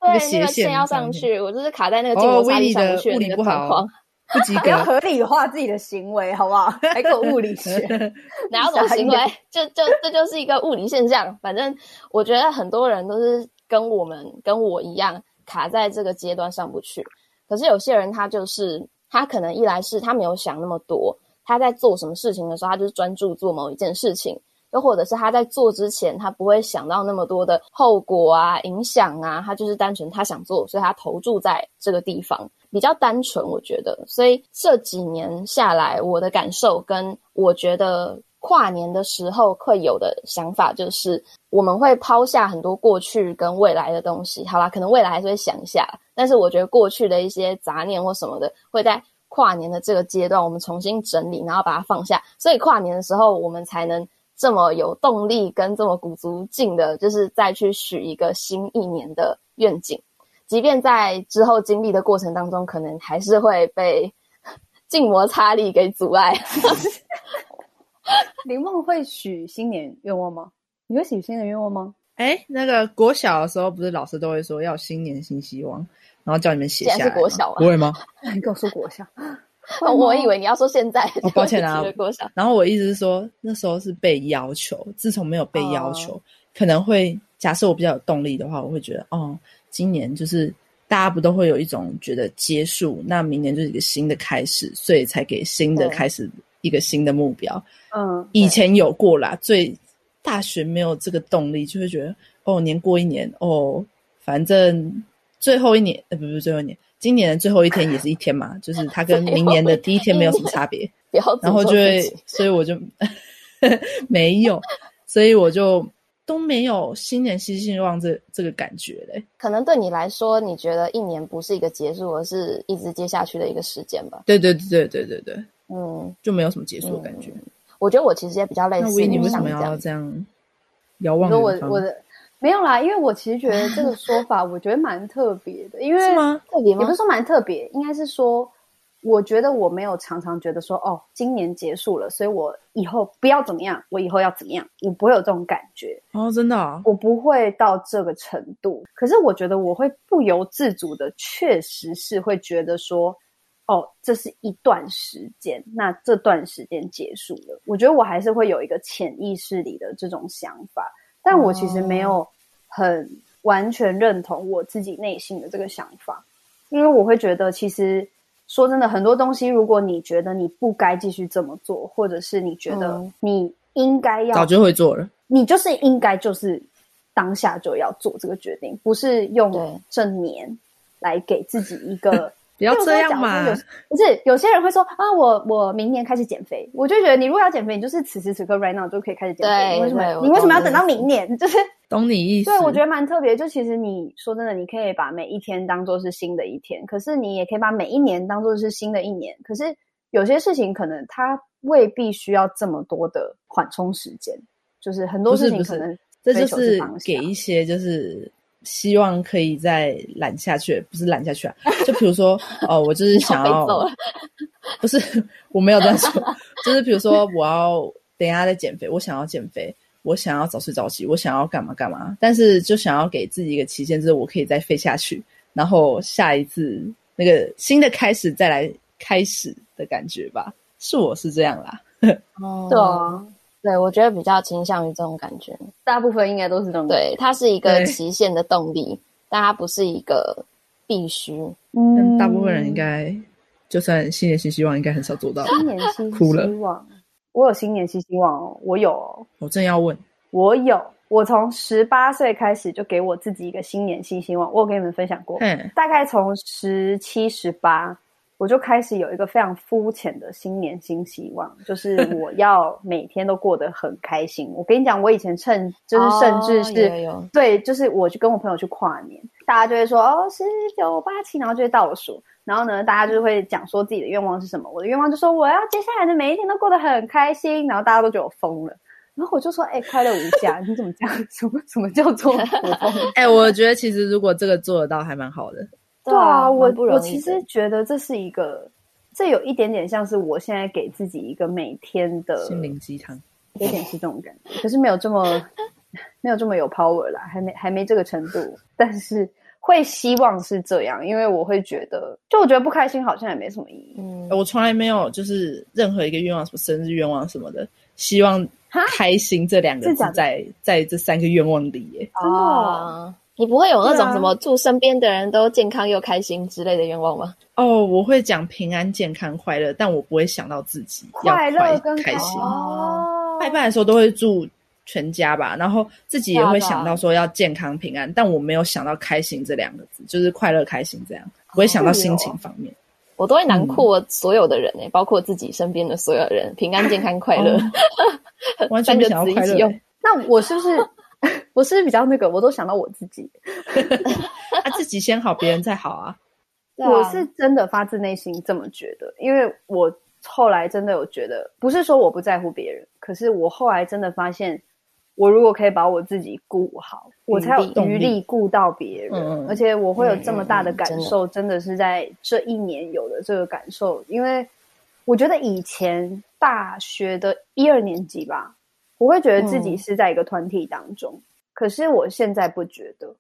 对，那个线要上去，我就是卡在那个静摩擦力上不去的那个状况，不及格，(laughs) 要合理化自己的行为，好不好？(laughs) 还搞物理学，(laughs) 哪有种行为？就就这就是一个物理现象。反正我觉得很多人都是跟我们跟我一样卡在这个阶段上不去，可是有些人他就是。他可能一来是他没有想那么多，他在做什么事情的时候，他就是专注做某一件事情；又或者是他在做之前，他不会想到那么多的后果啊、影响啊，他就是单纯他想做，所以他投注在这个地方，比较单纯，我觉得。所以这几年下来，我的感受跟我觉得跨年的时候会有的想法，就是我们会抛下很多过去跟未来的东西。好啦，可能未来还是会想一下。但是我觉得过去的一些杂念或什么的，会在跨年的这个阶段，我们重新整理，然后把它放下。所以跨年的时候，我们才能这么有动力，跟这么鼓足劲的，就是再去许一个新一年的愿景。即便在之后经历的过程当中，可能还是会被 (laughs) 静摩擦力给阻碍。(laughs) 林梦会许新年愿望吗？你会许新年愿望吗？哎，那个国小的时候，不是老师都会说要新年新希望。然后叫你们写下来。是国小啊？不会吗？(laughs) 你跟我说国小，我以为你要说现在。哦，抱歉啊，国小。然后我意思是说，那时候是被要求。自从没有被要求，可能会假设我比较有动力的话，我会觉得，哦，今年就是大家不都会有一种觉得结束，那明年就是一个新的开始，所以才给新的开始一个新的目标。嗯，以前有过啦，最大学没有这个动力，就会觉得，哦，年过一年，哦，反正。最后一年，呃，不是最后一年，今年的最后一天也是一天嘛，就是它跟 (laughs) 明年的第一天没有什么差别。然后就会，所以我就 (laughs) 没有，所以我就都没有新年新希望这这个感觉嘞。可能对你来说，你觉得一年不是一个结束，而是一直接下去的一个时间吧？对对对对对对对，嗯，就没有什么结束的感觉。嗯、我觉得我其实也比较类似。那你为什么要这样遥望？我我的。没有啦，因为我其实觉得这个说法，(laughs) 我觉得蛮特别的。因为？特别吗？也不是说蛮特别，应该是说，我觉得我没有常常觉得说，哦，今年结束了，所以我以后不要怎么样，我以后要怎么样，我不会有这种感觉。哦，真的啊？我不会到这个程度。可是我觉得我会不由自主的，确实是会觉得说，哦，这是一段时间，那这段时间结束了，我觉得我还是会有一个潜意识里的这种想法。但我其实没有很完全认同我自己内心的这个想法，因为我会觉得，其实说真的，很多东西，如果你觉得你不该继续这么做，或者是你觉得你应该要，早就会做了，你就是应该就是当下就要做这个决定，不是用这年来给自己一个。(laughs) 不要这样嘛！不是有些人会说啊，我我明年开始减肥，我就觉得你如果要减肥，你就是此时此刻 right now 就可以开始减肥。为什么？你为什么要等到明年？(laughs) 就是懂你意思。对，我觉得蛮特别。就其实你说真的，你可以把每一天当做是新的一天，可是你也可以把每一年当做是新的一年。可是有些事情可能它未必需要这么多的缓冲时间，就是很多事情可能这就是给一些就是。希望可以再懒下去，不是懒下去啊！就比如说，(laughs) 哦，我就是想要，不是我没有这样说，(laughs) 就是比如说，我要等一下再减肥，我想要减肥，我想要早睡早起，我想要干嘛干嘛，但是就想要给自己一个期限，就是我可以再废下去，然后下一次那个新的开始再来开始的感觉吧，是我是这样啦。哦，对啊，对，我觉得比较倾向于这种感觉。大部分应该都是这种。对，它是一个期限的动力，但它不是一个必须。嗯，大部分人应该就算新年新希望，应该很少做到。新年新希望，我有新年新希望哦，我有哦。我正要问，我有。我从十八岁开始就给我自己一个新年新希望，我有跟你们分享过。嗯，大概从十七、十八，我就开始有一个非常肤浅的新年新希望，(laughs) 就是我要每天都过得很开心。我跟你讲，我以前趁就是甚至是、哦、有有对，就是我去跟我朋友去跨年，大家就会说哦十九八七，然后就会倒数，然后呢，大家就会讲说自己的愿望是什么。我的愿望就说我要接下来的每一天都过得很开心，然后大家都觉得我疯了。然后我就说：“哎、欸，快乐无价，(laughs) 你怎么这样？什么什么叫做哎、欸，我觉得其实如果这个做得到，还蛮好的。对啊，我我其实觉得这是一个，这有一点点像是我现在给自己一个每天的心灵鸡汤，有点是这种感觉。可是没有这么 (laughs) 没有这么有 power 啦，还没还没这个程度。但是会希望是这样，因为我会觉得，就我觉得不开心好像也没什么意义。嗯，我从来没有就是任何一个愿望，什么生日愿望什么的，希望。”开心这两个字在在这三个愿望里耶，真的、哦，你不会有那种什么祝身边的人都健康又开心之类的愿望吗？哦，我会讲平安、健康、快乐，但我不会想到自己要快乐跟开心。哦，拜拜的时候都会祝全家吧，然后自己也会想到说要健康平安，但我没有想到开心这两个字，就是快乐开心这样，不会想到心情方面。我都会囊括所有的人诶、欸嗯，包括自己身边的所有人，平安、健康、快乐，哦、完全想要快乐。那我是不是 (laughs) 我是比较那个？我都想到我自己，(laughs) 啊，自己先好，别人再好 (laughs) 啊。我是真的发自内心这么觉得，因为我后来真的有觉得，不是说我不在乎别人，可是我后来真的发现。我如果可以把我自己顾好，我才有余力顾到别人，嗯，而且我会有这么大的感受，嗯，真的是在这一年有的这个感受。因为我觉得以前大学的一二年级吧，我会觉得自己是在一个团体当中，嗯，可是我现在不觉得，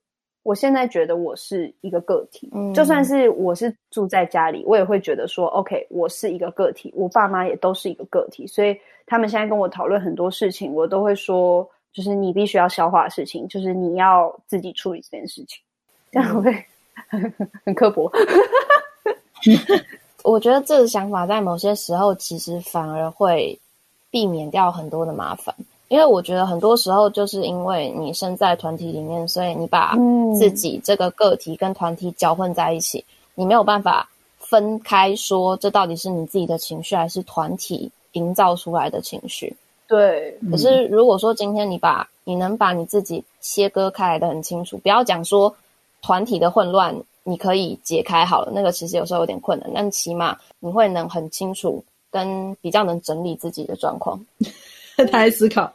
我现在觉得我是一个个体，嗯，就算是我是住在家里，我也会觉得说，OK，我是一个个体，我爸妈也都是一个个体，所以他们现在跟我讨论很多事情，我都会说。就是你必须要消化的事情，就是你要自己处理这件事情，这样会、嗯、(laughs) 很刻薄。(laughs) 我觉得这个想法在某些时候其实反而会避免掉很多的麻烦，因为我觉得很多时候就是因为你身在团体里面，所以你把自己这个个体跟团体搅混在一起，嗯、你没有办法分开说这到底是你自己的情绪还是团体营造出来的情绪。对，可是如果说今天你把你能把你自己切割开来的很清楚，不要讲说团体的混乱，你可以解开好了，那个其实有时候有点困难，但起码你会能很清楚跟比较能整理自己的状况。(laughs) 他在思考，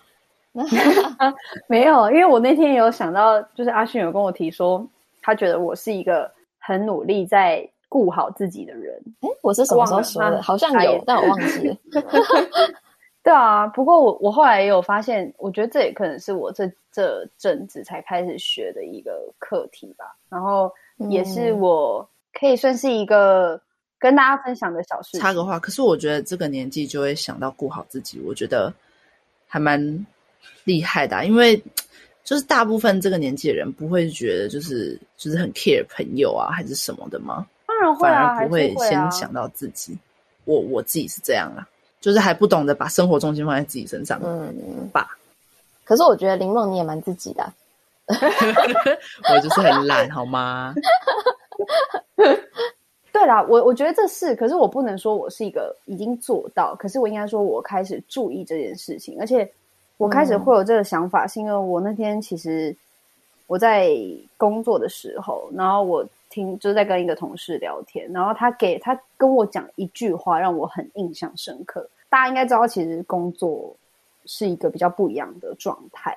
(laughs) 没有，因为我那天有想到，就是阿迅有跟我提说，他觉得我是一个很努力在顾好自己的人。哎，我是什么时候说的？好像有，但我忘记了。(laughs) 对啊，不过我我后来也有发现，我觉得这也可能是我这这阵子才开始学的一个课题吧。然后也是我可以算是一个跟大家分享的小事。插个话，可是我觉得这个年纪就会想到顾好自己，我觉得还蛮厉害的啊。因为就是大部分这个年纪的人不会觉得就是就是很 care 朋友啊还是什么的吗？当然会啊，反而不会先想到自己。啊，我我自己是这样啊。就是还不懂得把生活重心放在自己身上，嗯，吧。可是我觉得林梦你也蛮自己的，(laughs) 我就是很懒，好吗？(laughs) 对啦，我我觉得这是，可是我不能说我是一个已经做到，可是我应该说我开始注意这件事情，而且我开始会有这个想法，是因为我那天其实我在工作的时候，然后我。听，就是在跟一个同事聊天，然后他给他跟我讲一句话，让我很印象深刻。大家应该知道，其实工作是一个比较不一样的状态。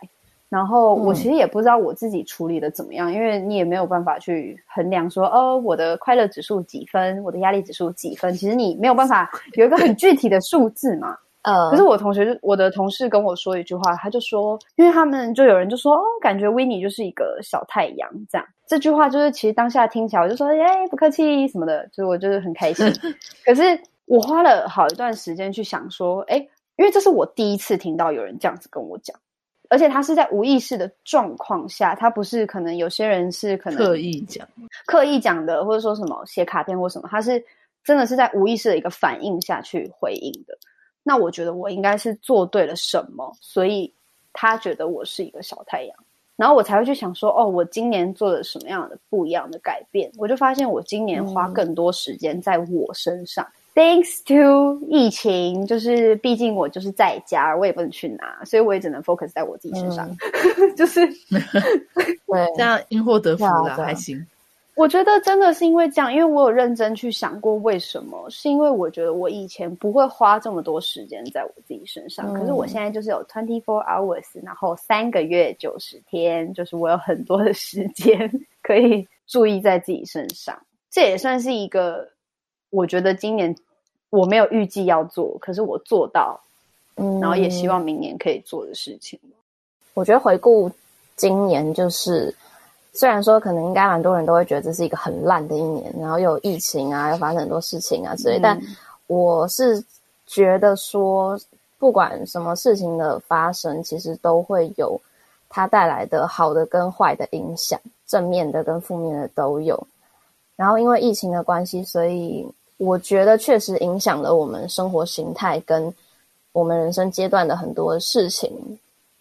然后我其实也不知道我自己处理的怎么样，嗯，因为你也没有办法去衡量说，哦，我的快乐指数几分，我的压力指数几分。其实你没有办法 (laughs) 有一个很具体的数字嘛。(laughs) 呃，可是我同学就我的同事跟我说一句话，他就说，因为他们就有人就说，哦，感觉 Winnie 就是一个小太阳这样。这句话就是其实当下听起来，我就说，哎，不客气什么的，所以我就是很开心。(laughs) 可是我花了好一段时间去想说，哎，因因为这是我第一次听到有人这样子跟我讲，而且他是在无意识的状况下，他不是可能有些人是可能刻意讲、刻意讲的，或者说什么写卡片或什么，他是真的是在无意识的一个反应下去回应的。那我觉得我应该是做对了什么，所以他觉得我是一个小太阳。然后我才会去想说，哦，我今年做了什么样的不一样的改变？我就发现我今年花更多时间在我身上。嗯、Thanks to 疫情，就是毕竟我就是在家，我也不能去拿，所以我也只能 focus 在我自己身上。嗯、(laughs) 就是 (laughs) 对，这样因祸得福了，还行。我觉得真的是因为这样，因为我有认真去想过为什么，是因为我觉得我以前不会花这么多时间在我自己身上，嗯、可是我现在就是有 twenty four hours，然后三个月九十天，就是我有很多的时间 (laughs) 可以注意在自己身上，这也算是一个我觉得今年我没有预计要做，可是我做到，嗯，然后也希望明年可以做的事情。我觉得回顾今年就是。虽然说可能应该蛮多人都会觉得这是一个很烂的一年，然后又有疫情啊，又发生很多事情啊之类，嗯、但我是觉得说，不管什么事情的发生，其实都会有它带来的好的跟坏的影响，正面的跟负面的都有。然后因为疫情的关系，所以我觉得确实影响了我们生活形态跟我们人生阶段的很多事情。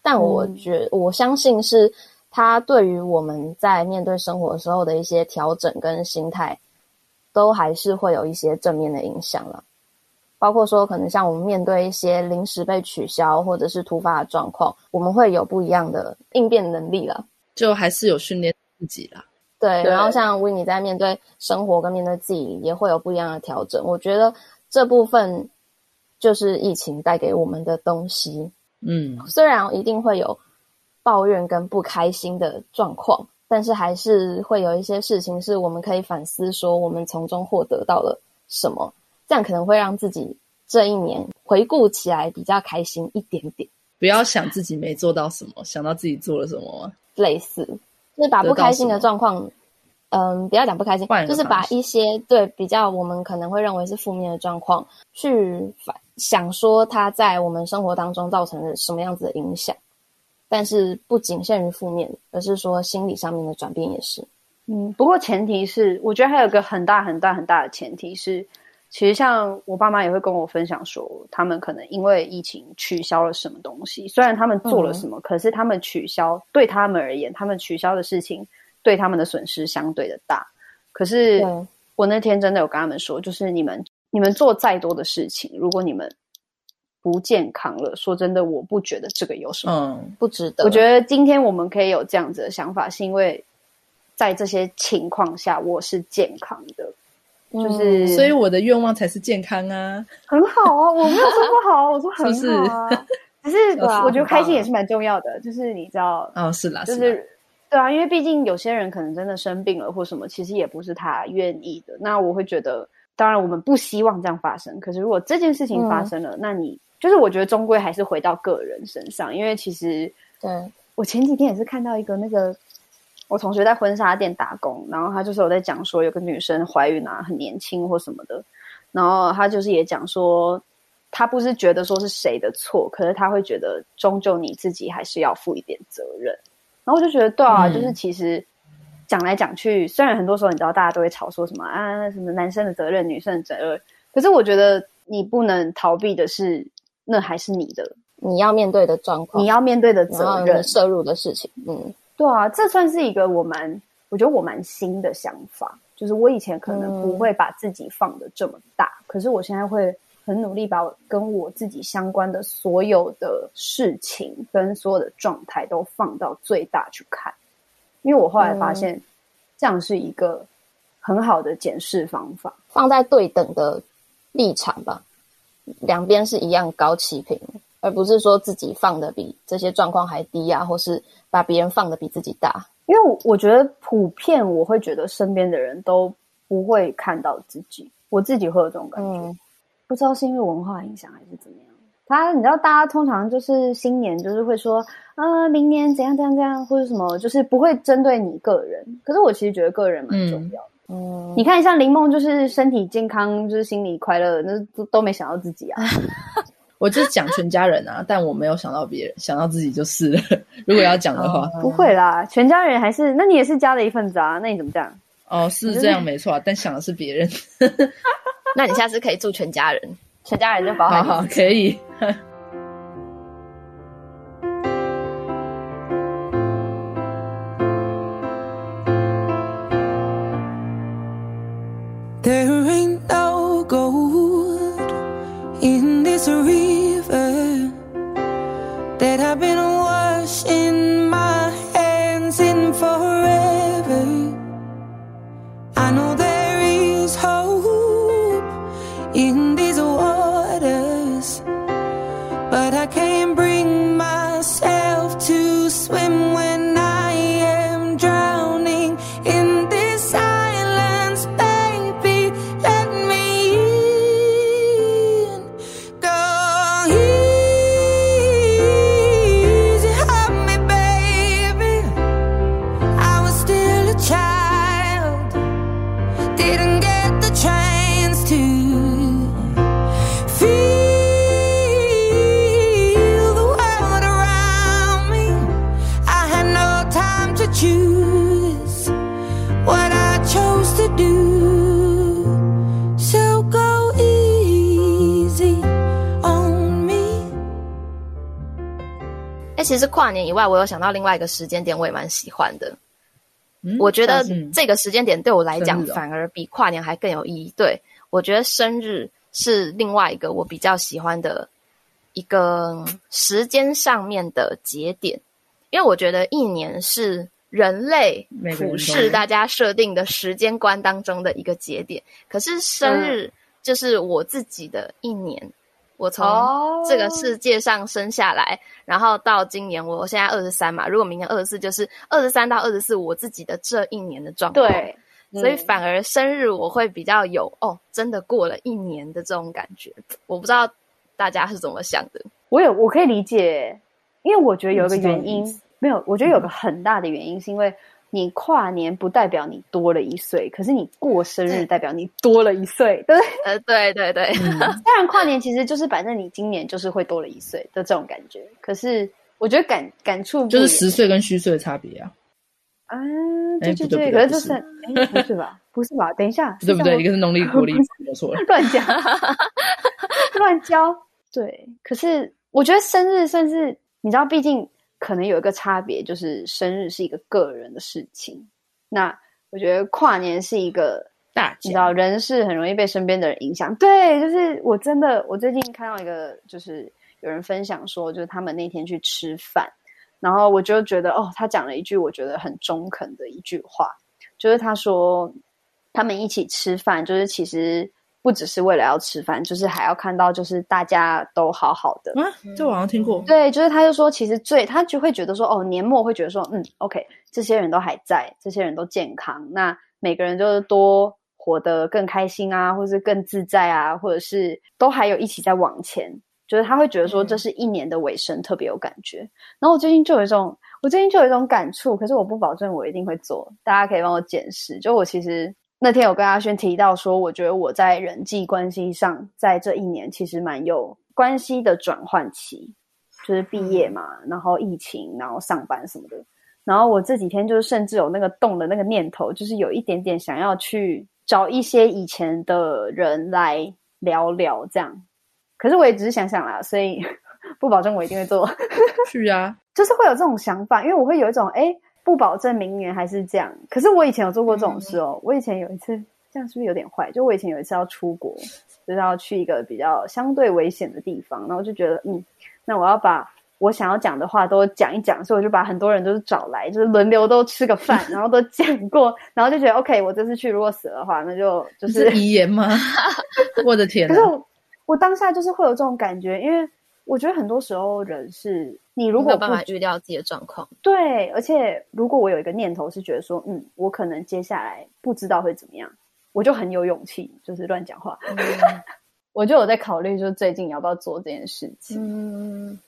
但我觉我相信是。它对于我们在面对生活的时候的一些调整跟心态，都还是会有一些正面的影响了。包括说，可能像我们面对一些临时被取消或者是突发的状况，我们会有不一样的应变能力了。就还是有训练自己啦。对，对然后像 Winnie 在面对生活跟面对自己，也会有不一样的调整。我觉得这部分就是疫情带给我们的东西。嗯，虽然一定会有。抱怨跟不开心的状况，但是还是会有一些事情是我们可以反思，说我们从中获得到了什么，这样可能会让自己这一年回顾起来比较开心一点点。不要想自己没做到什么，想到自己做了什么。类似，就是把不开心的状况，嗯，不要讲不开心，就是把一些对比较我们可能会认为是负面的状况，去反想说它在我们生活当中造成了什么样子的影响。但是不仅限于负面，而是说心理上面的转变也是。嗯，不过前提是，我觉得还有一个很大很大很大的前提是，其实像我爸妈也会跟我分享说，他们可能因为疫情取消了什么东西。虽然他们做了什么，嗯、可是他们取消对他们而言，他们取消的事情对他们的损失相对的大。可是我那天真的有跟他们说，就是你们你们做再多的事情，如果你们不健康了，说真的，我不觉得这个有什么，嗯，不值得。我觉得今天我们可以有这样子的想法，是因为在这些情况下我是健康的，嗯、就是所以我的愿望才是健康啊，很好啊，我没有说不好，我说 (laughs) 很好啊，(laughs) 只是我觉得开心也是蛮重要的，就是你知道，哦，是啦，就是，是对啊，因为毕竟有些人可能真的生病了或什么，其实也不是他愿意的。那我会觉得，当然我们不希望这样发生，可是如果这件事情发生了，嗯、那你。就是我觉得终归还是回到个人身上，因为其实，对，我前几天也是看到一个那个我同学在婚纱店打工，然后他就是有在讲说有个女生怀孕啊，很年轻或什么的，然后他就是也讲说，他不是觉得说是谁的错，可是他会觉得终究你自己还是要负一点责任。然后我就觉得对啊，嗯、就是其实讲来讲去，虽然很多时候你知道大家都会吵说什么啊什么男生的责任、女生的责任，可是我觉得你不能逃避的是。那还是你的，你要面对的状况，你要面对的责任、摄入的事情。嗯，对啊，这算是一个我蛮，我觉得我蛮新的想法。就是我以前可能不会把自己放的这么大，嗯、可是我现在会很努力把我跟我自己相关的所有的事情跟所有的状态都放到最大去看，因为我后来发现，这样是一个很好的检视方法，放在对等的立场吧。两边是一样高齐平，而不是说自己放的比这些状况还低啊，或是把别人放的比自己大。因为我觉得普遍我会觉得身边的人都不会看到自己，我自己会有这种感觉。嗯、不知道是因为文化影响还是怎么样。他你知道，大家通常就是新年就是会说，啊、呃，明年怎样怎样怎样，或者什么，就是不会针对你个人。可是我其实觉得个人蛮重要的。嗯嗯，你看，像林梦就是身体健康，就是心理快乐，那都都没想到自己啊。(laughs) 我就讲全家人啊，但我没有想到别人，想到自己就是了。(laughs) 如果要讲的话，不会啦，全家人还是，那你也是家的一份子啊？那你怎么讲？哦，是这样没错，但想的是别人。(laughs) 那你下次可以住全家人，全家人就包好好可以。其实跨年以外，我有想到另外一个时间点，我也蛮喜欢的。嗯，我觉得这个时间点对我来讲，反而比跨年还更有意义。对，我觉得生日是另外一个我比较喜欢的一个时间上面的节点，因为我觉得一年是人类普世大家设定的时间观当中的一个节点，可是生日就是我自己的一年。我从这个世界上生下来，oh. 然后到今年，我现在二十三嘛。如果明年二十四，就是二十三到二十四，我自己的这一年的状况。对，所以反而生日我会比较有哦，真的过了一年的这种感觉。我不知道大家是怎么想的。我有，我可以理解，因为我觉得有一个原因，没有，我觉得有个很大的原因是因为。你跨年不代表你多了一岁，可是你过生日代表你多了一岁，对不对？呃，对对对。当 (laughs) 然，跨年其实就是反正你今年就是会多了一岁的这种感觉。可是我觉得感感触就是十岁跟虚岁的差别啊。嗯，对对对，可是就是哎，不是吧？不是吧？等一下，对不对？一个是农历 (laughs) 国历，没错了，乱讲，(laughs) 乱教。对，可是我觉得生日算是你知道，毕竟。可能有一个差别，就是生日是一个个人的事情。那我觉得跨年是一个大，你知道，人是很容易被身边的人影响。对，就是我真的，我最近看到一个，就是有人分享说，就是他们那天去吃饭，然后我就觉得，哦，他讲了一句我觉得很中肯的一句话，就是他说他们一起吃饭，就是其实。不只是为了要吃饭，就是还要看到，就是大家都好好的。啊，这我好像听过。对，就是他就说，其实最他就会觉得说，哦，年末会觉得说，嗯，OK，这些人都还在，这些人都健康，那每个人就是多活得更开心啊，或是更自在啊，或者是都还有一起在往前，就是他会觉得说，这是一年的尾声，特别有感觉。嗯。然后我最近就有一种，我最近就有一种感触，可是我不保证我一定会做，大家可以帮我检视。就我其实。那天有跟阿轩提到说，我觉得我在人际关系上，在这一年其实蛮有关系的转换期，就是毕业嘛，然后疫情，然后上班什么的，然后我这几天就是甚至有那个动的那个念头，就是有一点点想要去找一些以前的人来聊聊这样，可是我也只是想想啦，所以 (laughs) 不保证我一定会做。(laughs) 是啊，就是会有这种想法，因为我会有一种诶不保证明年还是这样，可是我以前有做过这种事哦。嗯、我以前有一次，这样是不是有点坏？就我以前有一次要出国，就是要去一个比较相对危险的地方，然后就觉得，嗯，那我要把我想要讲的话都讲一讲，所以我就把很多人都是找来，就是轮流都吃个饭，然后都讲过，然后就觉得，OK，我这次去如果死了的话，那就就是遗言吗？(laughs) 我的天！可是我我当下就是会有这种感觉，因为。我觉得很多时候人是你如果不没有办法预料自己的状况，对，而且如果我有一个念头是觉得说，嗯，我可能接下来不知道会怎么样，我就很有勇气，就是乱讲话。嗯、(laughs) 我就有在考虑，就是最近要不要做这件事情。嗯，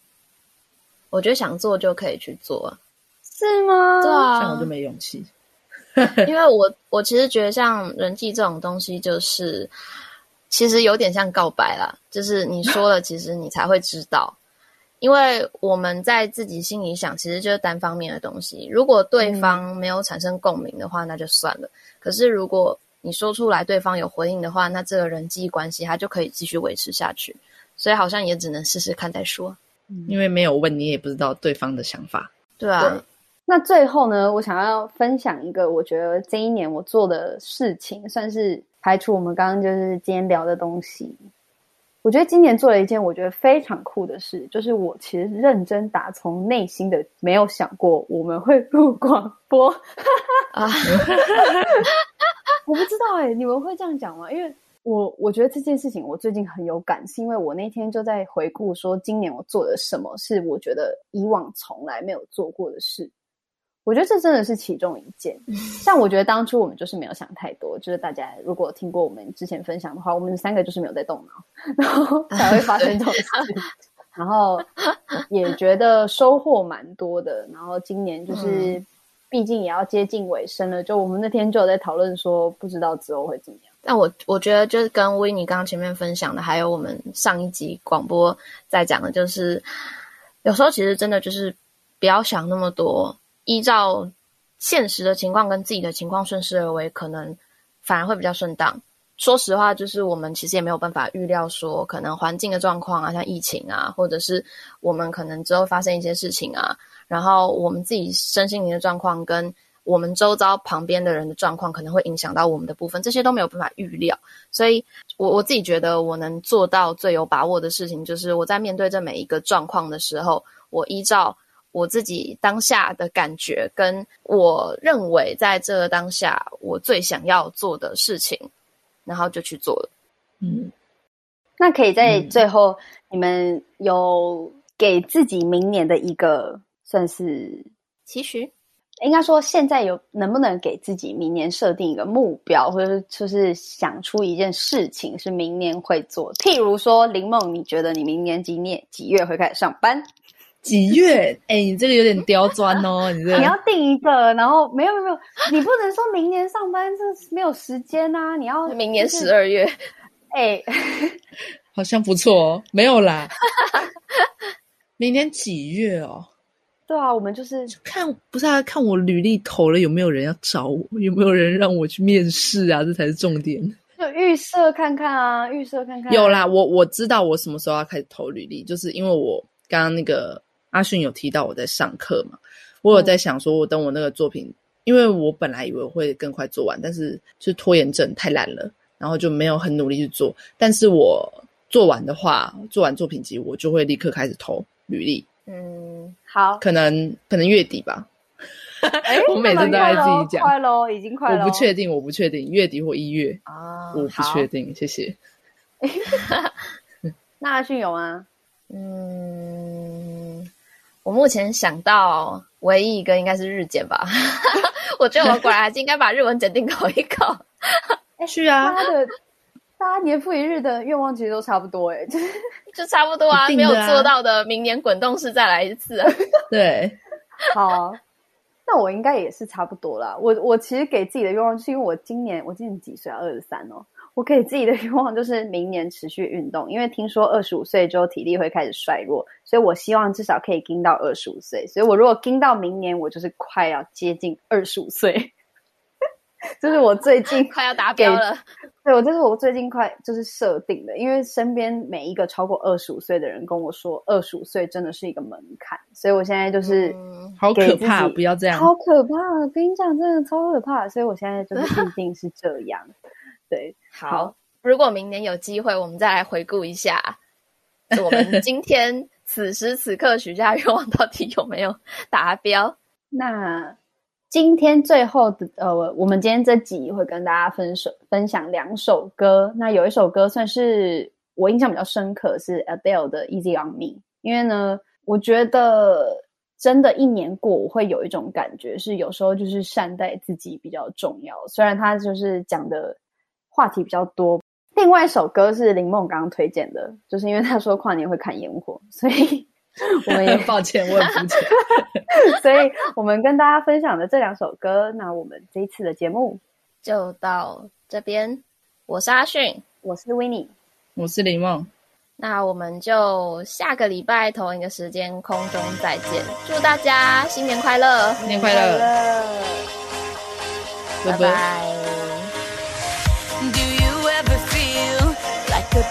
我觉得想做就可以去做，是吗？对啊，像我就没勇气，因为我我其实觉得像人际这种东西，就是。其实有点像告白啦，就是你说了，其实你才会知道。因为我们在自己心里想，其实就是单方面的东西。如果对方没有产生共鸣的话，那就算了。可是如果你说出来，对方有回应的话，那这个人际关系它就可以继续维持下去。所以好像也只能试试看再说。因为没有问，你也不知道对方的想法。对啊。对。那最后呢，我想要分享一个，我觉得这一年我做的事情，算是排除我们刚刚就是今天聊的东西。我觉得今年做了一件我觉得非常酷的事，就是我其实认真打从内心的没有想过我们会录广播啊！我不知道哎、欸，你们会这样讲吗？因为我我觉得这件事情我最近很有感，是因为我那天就在回顾说今年我做了什么是我觉得以往从来没有做过的事。我觉得这真的是其中一件，(laughs) 像我觉得当初我们就是没有想太多，就是大家如果听过我们之前分享的话，我们三个就是没有在动脑，然后 (laughs) 才会发生这种事，(laughs) 然后也觉得收获蛮多的。然后今年就是，毕竟也要接近尾声了，就我们那天就有在讨论说，不知道之后会怎么样。但我我觉得就是跟维尼刚刚前面分享的，还有我们上一集广播在讲的，就是有时候其实真的就是不要想那么多。依照现实的情况跟自己的情况顺势而为，可能反而会比较顺当。说实话，就是我们其实也没有办法预料说，可能环境的状况啊，像疫情啊，或者是我们可能之后发生一些事情啊，然后我们自己身心灵的状况跟我们周遭旁边的人的状况，可能会影响到我们的部分，这些都没有办法预料。所以我我自己觉得，我能做到最有把握的事情，就是我在面对这每一个状况的时候，我依照。我自己当下的感觉，跟我认为在这个当下我最想要做的事情，然后就去做了。嗯，那可以在最后，你们有给自己明年的一个算是期许？应该说，现在有能不能给自己明年设定一个目标，或者就是想出一件事情是明年会做？譬如说，林梦，你觉得你明年几年几月会开始上班？几月？(laughs) 哎、欸，你这个有点刁钻哦！你这个、你要定一个，然后没有没有没有，你不能说明年上班，这没有时间呐、啊！你要、就是、明年十二月，哎、欸，(laughs) 好像不错哦。没有啦，明年几月哦？对啊，我们就是看不是啊，看我履历投了有没有人要找我，有没有人让我去面试啊？这才是重点。就预设看看啊，预设看看、啊。有啦，我我知道我什么时候要开始投履历，就是因为我刚刚那个。阿迅有提到我在上课嘛？我有在想说，我等我那个作品，嗯、因为我本来以为我会更快做完，但是就是拖延症太懒了，然后就没有很努力去做。但是我做完的话，做完作品集，我就会立刻开始投履历。嗯，好，可能可能月底吧。哎，(laughs) 我每次都在自己讲，快喽，已经快了。我不确定，我不确定，月底或一月啊，我不确定。谢谢。(laughs) (laughs) 那阿迅有吗？嗯。我目前想到唯一一个应该是日检吧，(laughs) 我觉得我果然还是应该把日文检定考一考。(laughs) 是啊，大家的大家年复一日的愿望其实都差不多诶，就是就差不多啊，啊没有做到的，明年滚动式再来一次啊。(laughs) 对，好，那我应该也是差不多啦。我我其实给自己的愿望，就是因为我今年我今年几岁啊？二十三哦。我给自己的愿望就是明年持续运动，因为听说二十五岁之后体力会开始衰弱，所以我希望至少可以撑到二十五岁。所以我如果撑到明年，我就是快要接近二十五岁，(laughs) 这是我最近 (laughs) 快要达标了。对，我这是我最近快就是设定的，因为身边每一个超过二十五岁的人跟我说，二十五岁真的是一个门槛，所以我现在就是好可怕，不要这样，好可怕！跟你讲，真的超可怕，所以我现在就是必定是这样。(laughs) 对，好，好。如果明年有机会，我们再来回顾一下，我们今天此时此刻许下愿望到底有没有达标？(laughs) 那今天最后的呃，我们今天这集会跟大家分手分享两首歌。那有一首歌算是我印象比较深刻，是 Adele 的《Easy on Me》。因为呢，我觉得真的一年过，我会有一种感觉，是有时候就是善待自己比较重要。虽然他就是讲的。话题比较多。另外一首歌是林梦刚刚推荐的，就是因为他说跨年会看烟火，所以我们也 (laughs) 抱歉，我很肤浅。(laughs) 所以我们跟大家分享的这两首歌，那我们这一次的节目就到这边。我是阿迅，我是 Winnie，我是林梦。那我们就下个礼拜同一个时间空中再见，祝大家新年快乐，新年快乐，拜拜。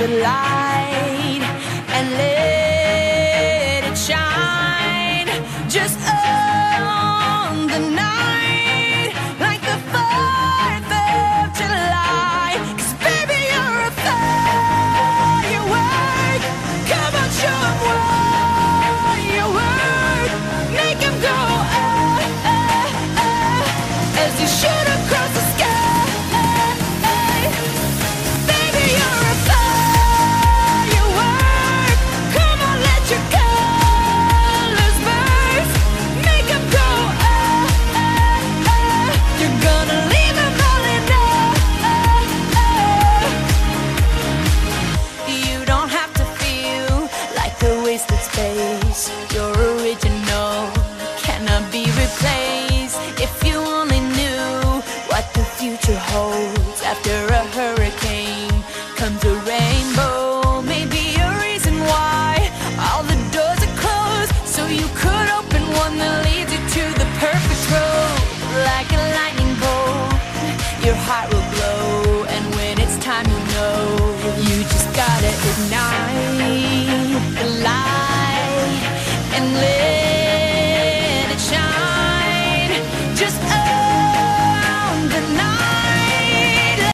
the light.